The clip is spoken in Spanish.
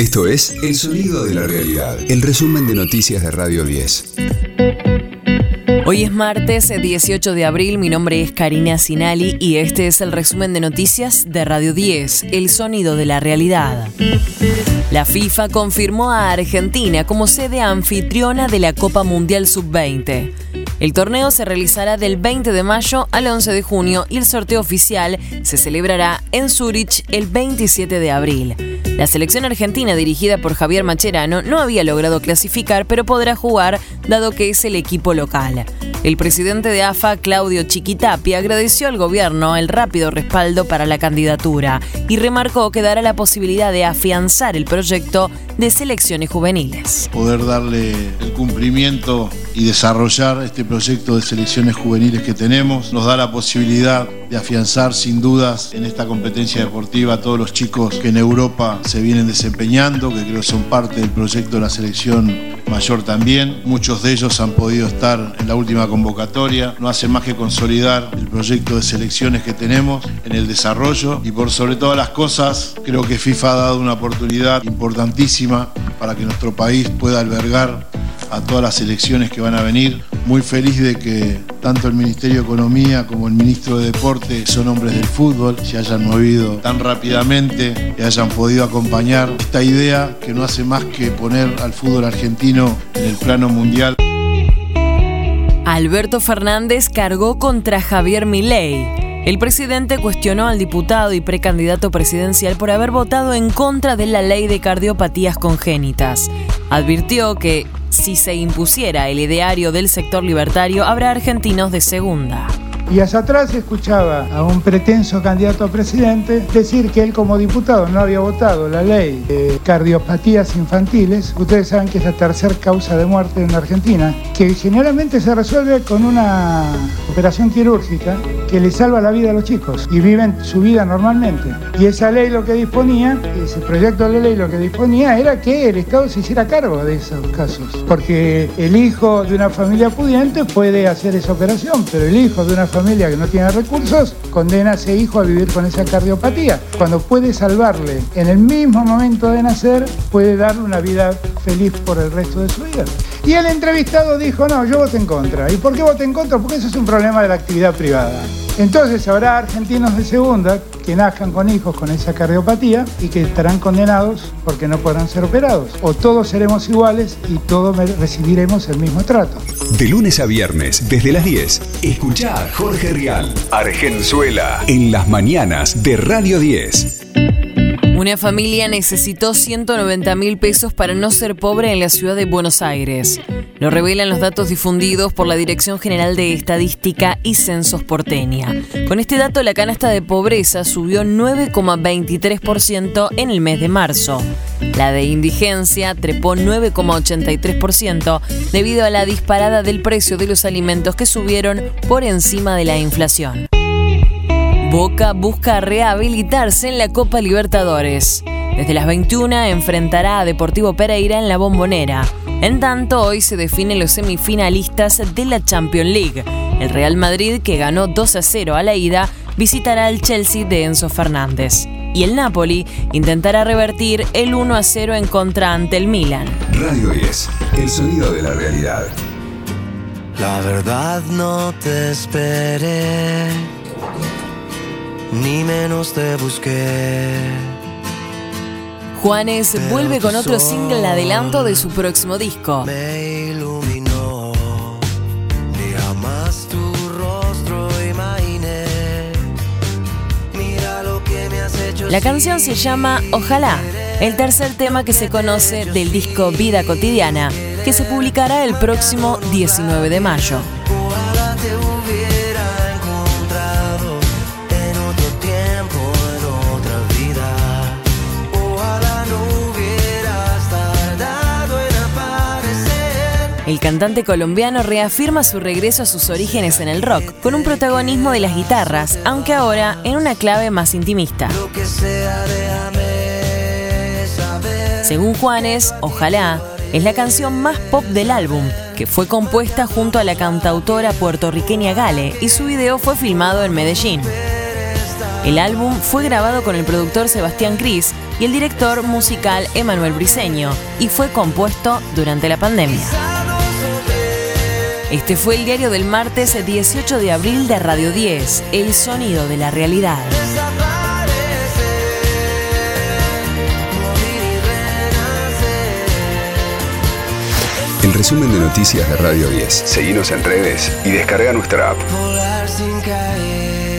Esto es El Sonido de la Realidad, el resumen de noticias de Radio 10. Hoy es martes 18 de abril, mi nombre es Karina Sinali y este es el resumen de noticias de Radio 10, El Sonido de la Realidad. La FIFA confirmó a Argentina como sede anfitriona de la Copa Mundial Sub-20. El torneo se realizará del 20 de mayo al 11 de junio y el sorteo oficial se celebrará en Zurich el 27 de abril. La selección argentina dirigida por Javier Macherano no había logrado clasificar, pero podrá jugar dado que es el equipo local. El presidente de AFA, Claudio Chiquitapi, agradeció al gobierno el rápido respaldo para la candidatura y remarcó que dará la posibilidad de afianzar el proyecto de selecciones juveniles. Poder darle el cumplimiento y desarrollar este proyecto de selecciones juveniles que tenemos nos da la posibilidad de afianzar sin dudas en esta competencia deportiva a todos los chicos que en Europa se vienen desempeñando, que creo son parte del proyecto de la selección mayor también. Muchos de ellos han podido estar en la última convocatoria. No hace más que consolidar el proyecto de selecciones que tenemos en el desarrollo y por sobre todas las cosas creo que FIFA ha dado una oportunidad importantísima para que nuestro país pueda albergar a todas las elecciones que van a venir. Muy feliz de que tanto el Ministerio de Economía como el Ministro de Deporte son hombres del fútbol, se hayan movido tan rápidamente y hayan podido acompañar esta idea que no hace más que poner al fútbol argentino en el plano mundial. Alberto Fernández cargó contra Javier Milei. El presidente cuestionó al diputado y precandidato presidencial por haber votado en contra de la ley de cardiopatías congénitas. Advirtió que si se impusiera el ideario del sector libertario, habrá argentinos de segunda. Y hacia atrás escuchaba a un pretenso candidato a presidente decir que él como diputado no había votado la ley de cardiopatías infantiles. Ustedes saben que es la tercera causa de muerte en Argentina, que generalmente se resuelve con una operación quirúrgica que le salva la vida a los chicos y viven su vida normalmente. Y esa ley lo que disponía, ese proyecto de ley lo que disponía era que el Estado se hiciera cargo de esos casos. Porque el hijo de una familia pudiente puede hacer esa operación, pero el hijo de una familia familia que no tiene recursos condena a ese hijo a vivir con esa cardiopatía. Cuando puede salvarle en el mismo momento de nacer, puede darle una vida feliz por el resto de su vida. Y el entrevistado dijo, no, yo voto en contra. ¿Y por qué voto en contra? Porque eso es un problema de la actividad privada. Entonces habrá argentinos de segunda que nazcan con hijos con esa cardiopatía y que estarán condenados porque no podrán ser operados. O todos seremos iguales y todos recibiremos el mismo trato. De lunes a viernes, desde las 10, escucha a Jorge Rial, Argenzuela, en las mañanas de Radio 10. Una familia necesitó 190 mil pesos para no ser pobre en la ciudad de Buenos Aires. Lo revelan los datos difundidos por la Dirección General de Estadística y Censos Porteña. Con este dato, la canasta de pobreza subió 9,23% en el mes de marzo. La de indigencia trepó 9,83% debido a la disparada del precio de los alimentos que subieron por encima de la inflación. Boca busca rehabilitarse en la Copa Libertadores. Desde las 21 enfrentará a Deportivo Pereira en la Bombonera. En tanto, hoy se definen los semifinalistas de la Champions League. El Real Madrid, que ganó 2 a 0 a la ida, visitará al Chelsea de Enzo Fernández. Y el Napoli intentará revertir el 1 a 0 en contra ante el Milan. Radio 10, el sonido de la realidad. La verdad no te esperé ni menos te busqué. Juanes vuelve con otro single adelanto de su próximo disco. Me iluminó, ni jamás tu rostro imaginé. Mira lo que me has hecho. La canción se llama Ojalá, el tercer tema que se conoce del disco Vida Cotidiana, que se publicará el próximo 19 de mayo. El cantante colombiano reafirma su regreso a sus orígenes en el rock, con un protagonismo de las guitarras, aunque ahora en una clave más intimista. Según Juanes, Ojalá es la canción más pop del álbum, que fue compuesta junto a la cantautora puertorriqueña Gale y su video fue filmado en Medellín. El álbum fue grabado con el productor Sebastián Cris y el director musical Emanuel Briseño y fue compuesto durante la pandemia. Este fue el diario del martes 18 de abril de Radio 10, El sonido de la realidad. El resumen de noticias de Radio 10. Seguimos en redes y descarga nuestra app. Volar sin caer.